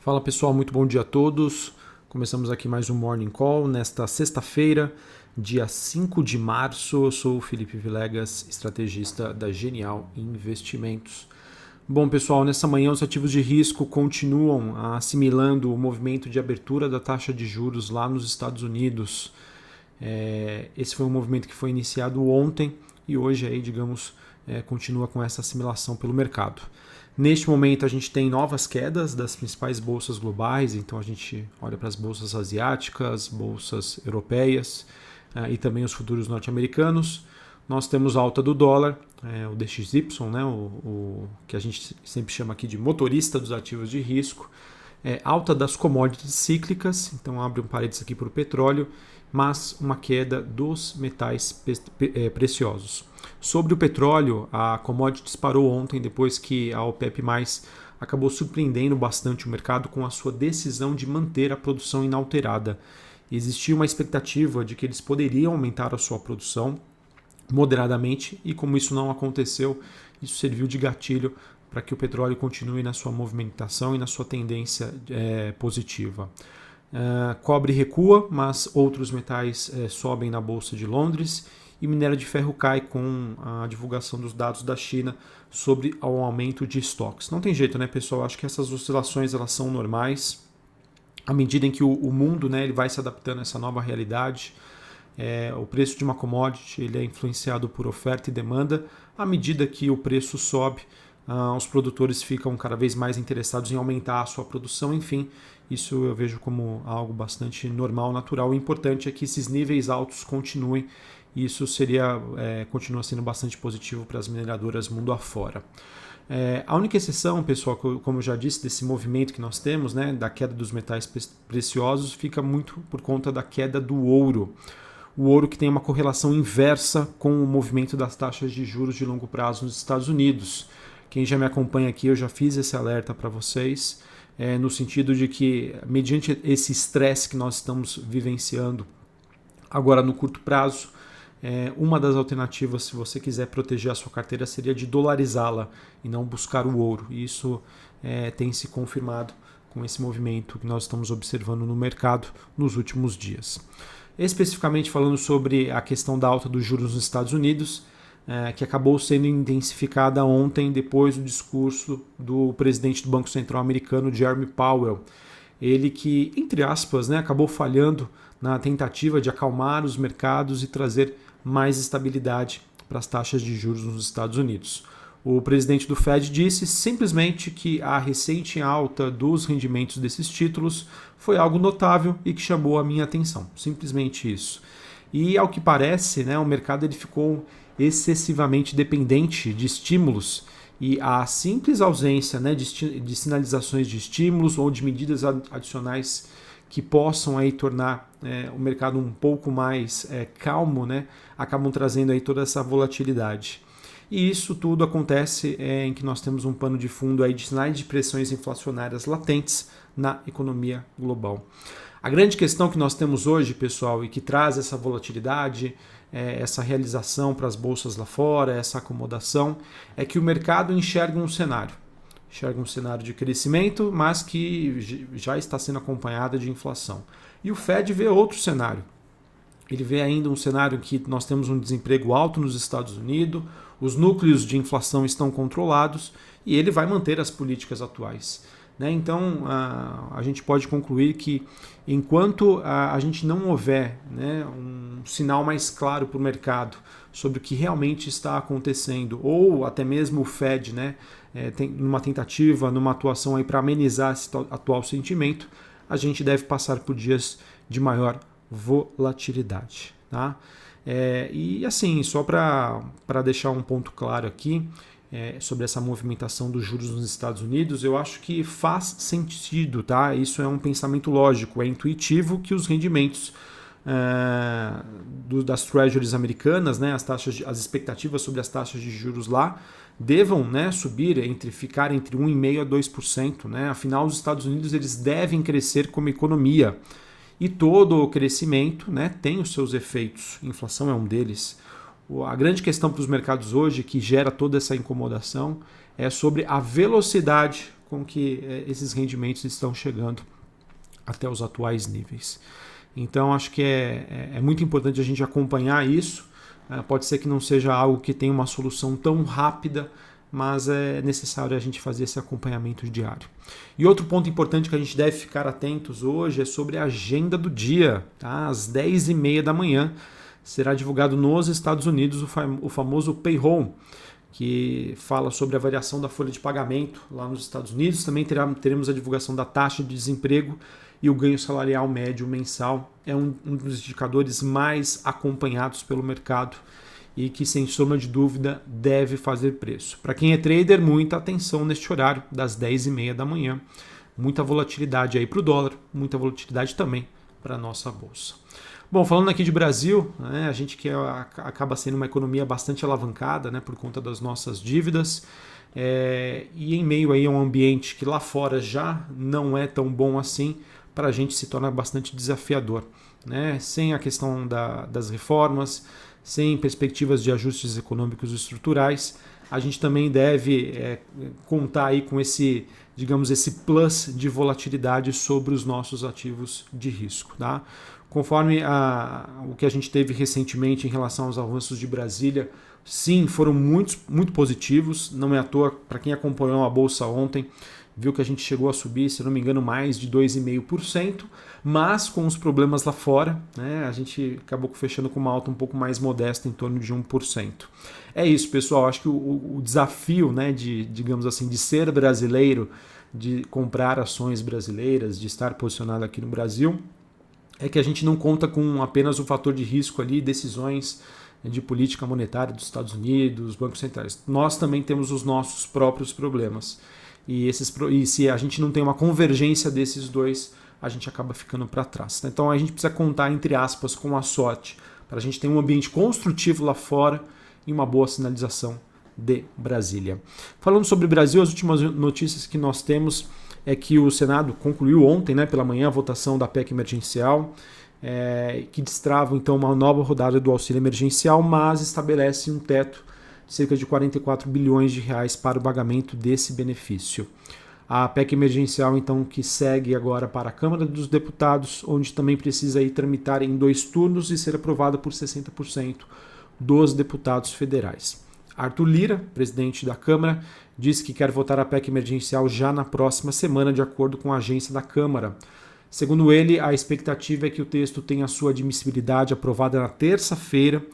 Fala pessoal, muito bom dia a todos. Começamos aqui mais um Morning Call nesta sexta-feira, dia 5 de março. Eu sou o Felipe Vilegas, estrategista da Genial Investimentos. Bom, pessoal, nessa manhã os ativos de risco continuam assimilando o movimento de abertura da taxa de juros lá nos Estados Unidos. É, esse foi um movimento que foi iniciado ontem e hoje aí, digamos, é, continua com essa assimilação pelo mercado. Neste momento a gente tem novas quedas das principais bolsas globais, então a gente olha para as bolsas asiáticas, bolsas europeias uh, e também os futuros norte-americanos. Nós temos alta do dólar, é, o DXY, né, o, o, que a gente sempre chama aqui de motorista dos ativos de risco, é, alta das commodities cíclicas, então abre um parênteses aqui para o petróleo, mas uma queda dos metais é, preciosos. Sobre o petróleo, a commodity disparou ontem depois que a OPEP+, acabou surpreendendo bastante o mercado com a sua decisão de manter a produção inalterada. Existia uma expectativa de que eles poderiam aumentar a sua produção moderadamente e como isso não aconteceu, isso serviu de gatilho para que o petróleo continue na sua movimentação e na sua tendência é, positiva. Uh, cobre recua, mas outros metais é, sobem na Bolsa de Londres e minério de ferro cai com a divulgação dos dados da China sobre o aumento de estoques. Não tem jeito, né, pessoal? Acho que essas oscilações elas são normais. À medida em que o, o mundo né, ele vai se adaptando a essa nova realidade, é, o preço de uma commodity ele é influenciado por oferta e demanda. À medida que o preço sobe, ah, os produtores ficam cada vez mais interessados em aumentar a sua produção. Enfim, isso eu vejo como algo bastante normal, natural. O importante é que esses níveis altos continuem isso seria é, continua sendo bastante positivo para as mineradoras mundo afora. É, a única exceção, pessoal, como eu já disse, desse movimento que nós temos, né, da queda dos metais preciosos, fica muito por conta da queda do ouro. O ouro que tem uma correlação inversa com o movimento das taxas de juros de longo prazo nos Estados Unidos. Quem já me acompanha aqui, eu já fiz esse alerta para vocês, é, no sentido de que, mediante esse estresse que nós estamos vivenciando agora no curto prazo, é, uma das alternativas, se você quiser proteger a sua carteira, seria de dolarizá-la e não buscar o ouro. E isso é, tem se confirmado com esse movimento que nós estamos observando no mercado nos últimos dias. Especificamente falando sobre a questão da alta dos juros nos Estados Unidos, é, que acabou sendo intensificada ontem depois do discurso do presidente do Banco Central americano, Jeremy Powell. Ele que, entre aspas, né, acabou falhando na tentativa de acalmar os mercados e trazer mais estabilidade para as taxas de juros nos Estados Unidos. O presidente do Fed disse simplesmente que a recente alta dos rendimentos desses títulos foi algo notável e que chamou a minha atenção. Simplesmente isso. E ao que parece, né, o mercado ele ficou excessivamente dependente de estímulos e a simples ausência né, de, de sinalizações de estímulos ou de medidas adicionais que possam aí tornar é, o mercado um pouco mais é, calmo, né, acabam trazendo aí toda essa volatilidade. E isso tudo acontece é, em que nós temos um pano de fundo aí de sinais de pressões inflacionárias latentes na economia global. A grande questão que nós temos hoje, pessoal, e que traz essa volatilidade, é, essa realização para as bolsas lá fora, essa acomodação, é que o mercado enxerga um cenário enxerga um cenário de crescimento, mas que já está sendo acompanhada de inflação. E o Fed vê outro cenário. Ele vê ainda um cenário que nós temos um desemprego alto nos Estados Unidos, os núcleos de inflação estão controlados e ele vai manter as políticas atuais. Né? Então a, a gente pode concluir que enquanto a, a gente não houver né, um sinal mais claro para o mercado sobre o que realmente está acontecendo, ou até mesmo o Fed, né, é, tem, numa tentativa, numa atuação aí para amenizar esse atual sentimento, a gente deve passar por dias de maior volatilidade. Tá? É, e assim, só para deixar um ponto claro aqui é, sobre essa movimentação dos juros nos Estados Unidos, eu acho que faz sentido, tá? Isso é um pensamento lógico, é intuitivo que os rendimentos é, do, das treasuries americanas, né, as taxas, as expectativas sobre as taxas de juros lá devam né, subir entre ficar entre 1,5% a 2%. Né? Afinal, os Estados Unidos eles devem crescer como economia. E todo o crescimento né, tem os seus efeitos. Inflação é um deles. A grande questão para os mercados hoje, que gera toda essa incomodação, é sobre a velocidade com que é, esses rendimentos estão chegando até os atuais níveis. Então acho que é, é, é muito importante a gente acompanhar isso. É, pode ser que não seja algo que tenha uma solução tão rápida, mas é necessário a gente fazer esse acompanhamento diário. E outro ponto importante que a gente deve ficar atentos hoje é sobre a agenda do dia. Tá? Às 10h30 da manhã será divulgado nos Estados Unidos o, fam o famoso payroll, que fala sobre a variação da folha de pagamento lá nos Estados Unidos. Também terá, teremos a divulgação da taxa de desemprego e o ganho salarial médio mensal. É um, um dos indicadores mais acompanhados pelo mercado e que, sem sombra de dúvida, deve fazer preço. Para quem é trader, muita atenção neste horário, das 10h30 da manhã. Muita volatilidade aí para o dólar, muita volatilidade também para a nossa bolsa. Bom, falando aqui de Brasil, né, a gente que é, acaba sendo uma economia bastante alavancada né, por conta das nossas dívidas. É, e em meio aí a um ambiente que lá fora já não é tão bom assim, para a gente se torna bastante desafiador. Né? Sem a questão da, das reformas, sem perspectivas de ajustes econômicos estruturais, a gente também deve é, contar aí com esse, digamos, esse plus de volatilidade sobre os nossos ativos de risco. Tá? Conforme a, o que a gente teve recentemente em relação aos avanços de Brasília, sim, foram muito, muito positivos. Não é à toa, para quem acompanhou a bolsa ontem, viu que a gente chegou a subir, se não me engano, mais de 2,5%, mas com os problemas lá fora, né, a gente acabou fechando com uma alta um pouco mais modesta, em torno de 1%. É isso, pessoal. Acho que o, o desafio, né, de, digamos assim, de ser brasileiro, de comprar ações brasileiras, de estar posicionado aqui no Brasil, é que a gente não conta com apenas o fator de risco ali, decisões de política monetária dos Estados Unidos, bancos centrais. Nós também temos os nossos próprios problemas. E, esses, e se a gente não tem uma convergência desses dois, a gente acaba ficando para trás. Né? Então a gente precisa contar, entre aspas, com a sorte, para a gente ter um ambiente construtivo lá fora e uma boa sinalização de Brasília. Falando sobre Brasil, as últimas notícias que nós temos é que o Senado concluiu ontem, né, pela manhã, a votação da PEC emergencial, é, que destrava então uma nova rodada do auxílio emergencial, mas estabelece um teto cerca de 44 bilhões de reais para o pagamento desse benefício. A PEC emergencial, então, que segue agora para a Câmara dos Deputados, onde também precisa ir tramitar em dois turnos e ser aprovada por 60% dos deputados federais. Arthur Lira, presidente da Câmara, disse que quer votar a PEC emergencial já na próxima semana, de acordo com a agência da Câmara. Segundo ele, a expectativa é que o texto tenha sua admissibilidade aprovada na terça-feira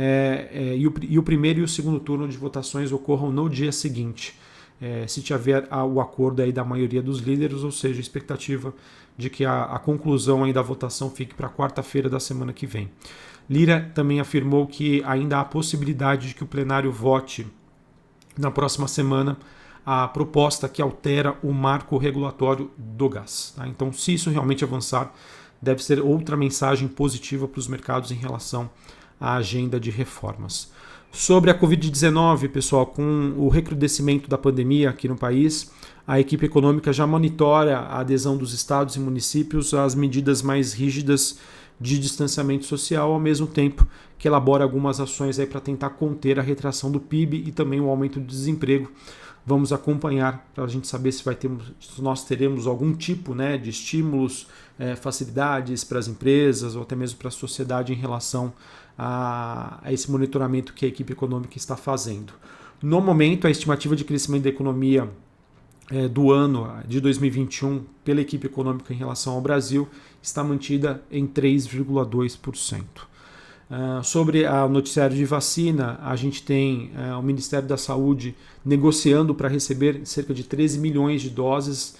é, é, e, o, e, o, primeiro e o segundo turno de votações ocorram no dia seguinte, é, se tiver a, o acordo aí da maioria dos líderes, ou seja, a expectativa de que a, a conclusão aí da votação fique para quarta-feira da semana que vem. Lira também afirmou que ainda há possibilidade de que o plenário vote na próxima semana a proposta que altera o marco regulatório do gás. Tá? Então, se isso realmente avançar, deve ser outra mensagem positiva para os mercados em relação agenda de reformas. Sobre a Covid-19, pessoal, com o recrudescimento da pandemia aqui no país, a equipe econômica já monitora a adesão dos estados e municípios às medidas mais rígidas de distanciamento social, ao mesmo tempo que elabora algumas ações para tentar conter a retração do PIB e também o aumento do desemprego. Vamos acompanhar para a gente saber se, vai ter, se nós teremos algum tipo né, de estímulos, é, facilidades para as empresas ou até mesmo para a sociedade em relação a, a esse monitoramento que a equipe econômica está fazendo. No momento, a estimativa de crescimento da economia é, do ano de 2021 pela equipe econômica em relação ao Brasil está mantida em 3,2%. Uh, sobre o noticiário de vacina, a gente tem uh, o Ministério da Saúde negociando para receber cerca de 13 milhões de doses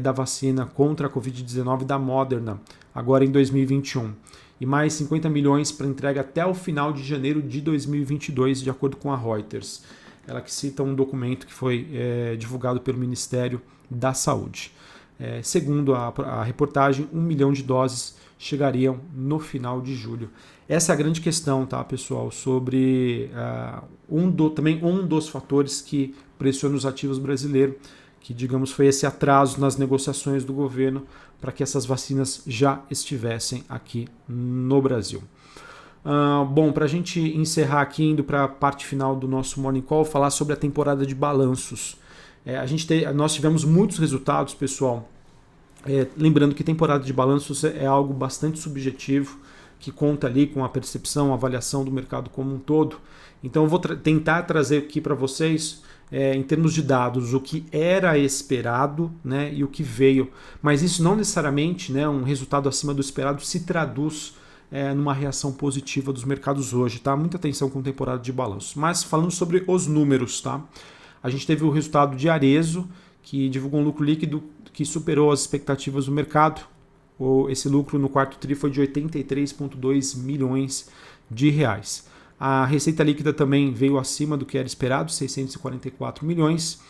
da vacina contra a Covid-19 da Moderna, agora em 2021 e mais 50 milhões para entrega até o final de janeiro de 2022, de acordo com a Reuters. Ela que cita um documento que foi é, divulgado pelo Ministério da Saúde. É, segundo a, a, reportagem, um milhão de doses chegariam no final de julho. Essa é a grande questão, tá, pessoal, sobre uh, um do, também um dos fatores que pressiona os ativos brasileiros, que digamos foi esse atraso nas negociações do governo para que essas vacinas já estivessem aqui no Brasil. Uh, bom, para a gente encerrar aqui, indo para a parte final do nosso Morning Call, falar sobre a temporada de balanços. É, a gente te, nós tivemos muitos resultados, pessoal. É, lembrando que temporada de balanços é algo bastante subjetivo, que conta ali com a percepção, a avaliação do mercado como um todo. Então eu vou tra tentar trazer aqui para vocês, é, em termos de dados, o que era esperado né, e o que veio. Mas isso não necessariamente, né, um resultado acima do esperado, se traduz é, numa reação positiva dos mercados hoje. Tá? Muita atenção com temporada de balanço. Mas falando sobre os números, tá? a gente teve o resultado de Arezo, que divulgou um lucro líquido que superou as expectativas do mercado. Esse lucro no quarto TRI foi de 83,2 milhões de reais. A receita líquida também veio acima do que era esperado, 644 milhões.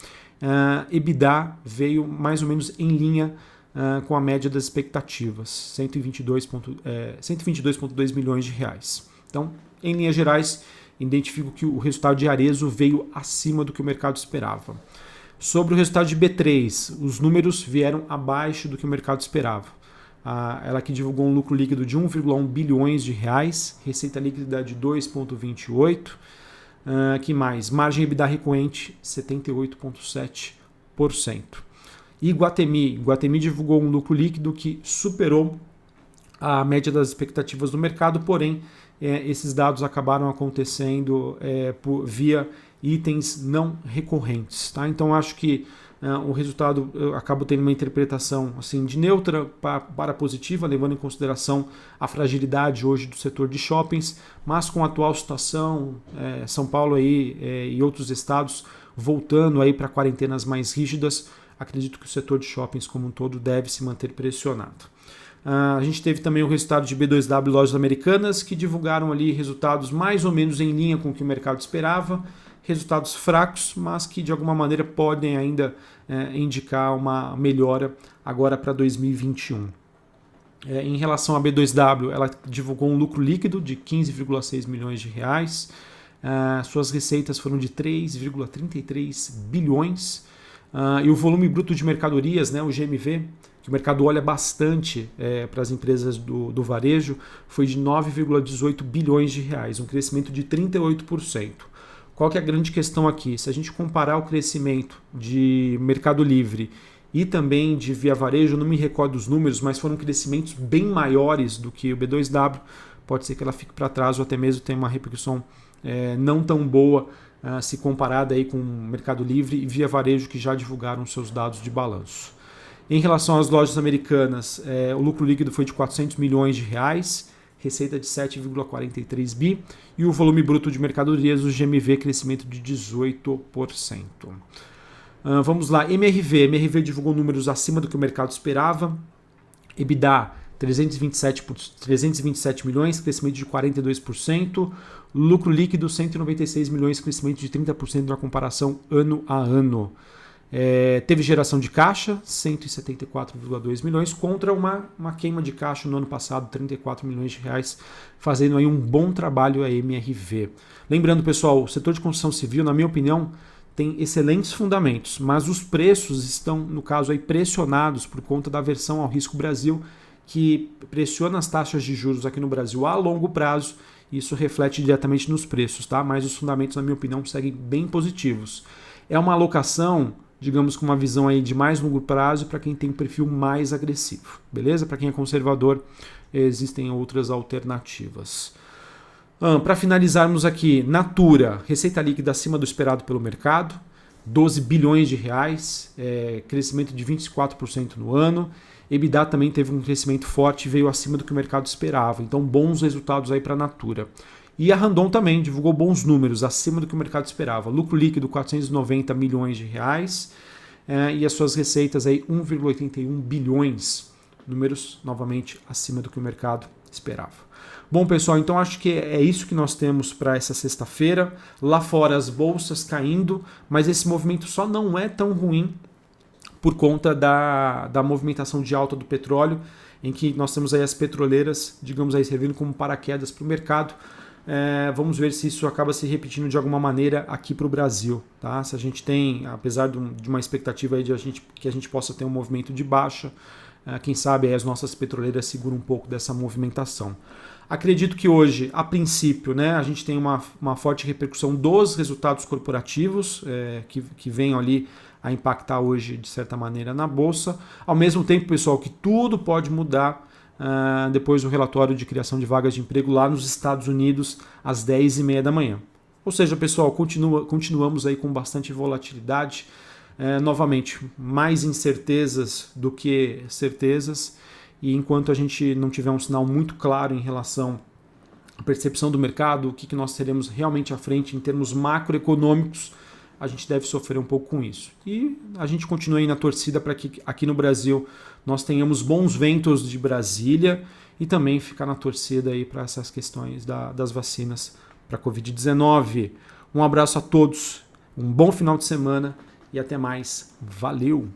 Uh, EBITDA veio mais ou menos em linha uh, com a média das expectativas, 122,2 é, 122 milhões de reais. Então, em linhas gerais, identifico que o resultado de Arezo veio acima do que o mercado esperava. Sobre o resultado de B3, os números vieram abaixo do que o mercado esperava. Ela que divulgou um lucro líquido de 1,1 bilhões de reais, receita líquida de 2,28. Ah, que mais? Margem EBITDA recorrente 78,7%. E Guatemi, Guatemi divulgou um lucro líquido que superou a média das expectativas do mercado, porém é, esses dados acabaram acontecendo é, via itens não recorrentes. Tá? Então acho que o resultado acabo tendo uma interpretação assim de neutra para, para positiva, levando em consideração a fragilidade hoje do setor de shoppings, mas com a atual situação, é, São Paulo aí é, e outros estados voltando aí para quarentenas mais rígidas, acredito que o setor de shoppings como um todo deve se manter pressionado. Uh, a gente teve também o resultado de B2W Lojas Americanas, que divulgaram ali resultados mais ou menos em linha com o que o mercado esperava resultados fracos, mas que de alguma maneira podem ainda é, indicar uma melhora agora para 2021. É, em relação à B2W, ela divulgou um lucro líquido de 15,6 milhões de reais. Uh, suas receitas foram de 3,33 bilhões. Uh, e o volume bruto de mercadorias, né, o GMV, que o mercado olha bastante é, para as empresas do, do varejo, foi de 9,18 bilhões de reais, um crescimento de 38%. Qual que é a grande questão aqui? Se a gente comparar o crescimento de Mercado Livre e também de Via Varejo, não me recordo dos números, mas foram crescimentos bem maiores do que o B2W. Pode ser que ela fique para trás ou até mesmo tenha uma repercussão é, não tão boa uh, se comparada aí com Mercado Livre e Via Varejo que já divulgaram seus dados de balanço. Em relação às lojas americanas, é, o lucro líquido foi de 400 milhões de reais receita de 7,43 bi e o volume bruto de mercadorias, o GMV, crescimento de 18%. Uh, vamos lá, MRV. MRV divulgou números acima do que o mercado esperava. EBITDA 327, 327 milhões, crescimento de 42%. Lucro líquido 196 milhões, crescimento de 30% na comparação ano a ano. É, teve geração de caixa, 174,2 milhões, contra uma, uma queima de caixa no ano passado, 34 milhões de reais, fazendo aí um bom trabalho a MRV. Lembrando, pessoal, o setor de construção civil, na minha opinião, tem excelentes fundamentos, mas os preços estão, no caso, aí pressionados por conta da aversão ao risco Brasil, que pressiona as taxas de juros aqui no Brasil a longo prazo. Isso reflete diretamente nos preços, tá? Mas os fundamentos, na minha opinião, seguem bem positivos. É uma alocação digamos, com uma visão aí de mais longo prazo para quem tem um perfil mais agressivo, beleza? Para quem é conservador, existem outras alternativas. Ah, para finalizarmos aqui, Natura, receita líquida acima do esperado pelo mercado, 12 bilhões de reais, é, crescimento de 24% no ano. EBITDA também teve um crescimento forte, veio acima do que o mercado esperava. Então, bons resultados aí para a Natura. E a Randon também divulgou bons números, acima do que o mercado esperava. Lucro líquido 490 milhões de reais é, e as suas receitas aí 1,81 bilhões, números novamente acima do que o mercado esperava. Bom, pessoal, então acho que é isso que nós temos para essa sexta-feira. Lá fora as bolsas caindo, mas esse movimento só não é tão ruim por conta da, da movimentação de alta do petróleo, em que nós temos aí as petroleiras, digamos aí, servindo como paraquedas para o mercado é, vamos ver se isso acaba se repetindo de alguma maneira aqui para o Brasil. Tá? Se a gente tem, apesar de uma expectativa de a gente, que a gente possa ter um movimento de baixa, é, quem sabe as nossas petroleiras seguram um pouco dessa movimentação. Acredito que hoje, a princípio, né, a gente tem uma, uma forte repercussão dos resultados corporativos é, que, que venham ali a impactar hoje, de certa maneira, na Bolsa. Ao mesmo tempo, pessoal, que tudo pode mudar uh, depois do relatório de criação de vagas de emprego lá nos Estados Unidos, às 10h30 da manhã. Ou seja, pessoal, continua, continuamos aí com bastante volatilidade. Uh, novamente, mais incertezas do que certezas. E enquanto a gente não tiver um sinal muito claro em relação à percepção do mercado, o que, que nós teremos realmente à frente em termos macroeconômicos, a gente deve sofrer um pouco com isso. E a gente continua aí na torcida para que aqui no Brasil nós tenhamos bons ventos de Brasília e também ficar na torcida aí para essas questões da, das vacinas para a Covid-19. Um abraço a todos, um bom final de semana e até mais. Valeu!